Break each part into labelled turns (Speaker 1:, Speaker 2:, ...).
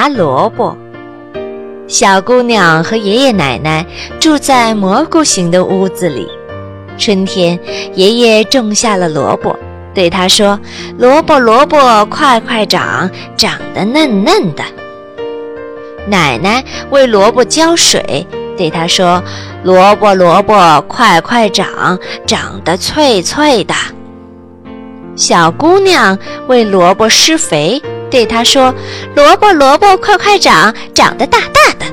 Speaker 1: 拔萝卜。小姑娘和爷爷奶奶住在蘑菇形的屋子里。春天，爷爷种下了萝卜，对他说：“萝卜，萝卜，快快长，长得嫩嫩的。”奶奶为萝卜浇水，对他说：“萝卜，萝卜，快快长，长得脆脆的。”小姑娘为萝卜施肥，对他说：“萝卜，萝卜，快快长，长得大大的。”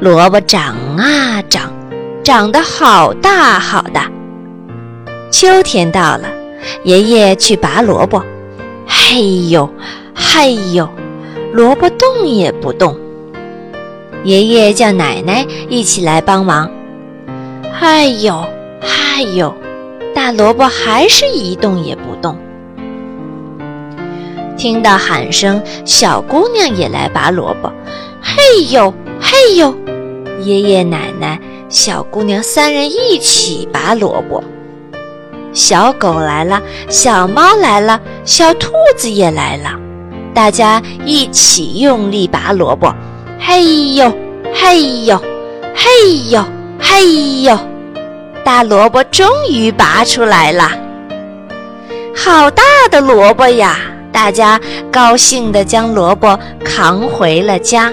Speaker 1: 萝卜长啊长，长得好大好大。秋天到了，爷爷去拔萝卜，嘿呦，嘿呦，萝卜动也不动。爷爷叫奶奶一起来帮忙，嗨呦，嗨呦。大萝卜还是一动也不动。听到喊声，小姑娘也来拔萝卜。嘿呦，嘿呦！爷爷奶奶、小姑娘三人一起拔萝卜。小狗来了，小猫来了，小兔子也来了，大家一起用力拔萝卜。嘿呦，嘿呦，嘿呦，嘿呦！大萝卜终于拔出来了，好大的萝卜呀！大家高兴地将萝卜扛回了家。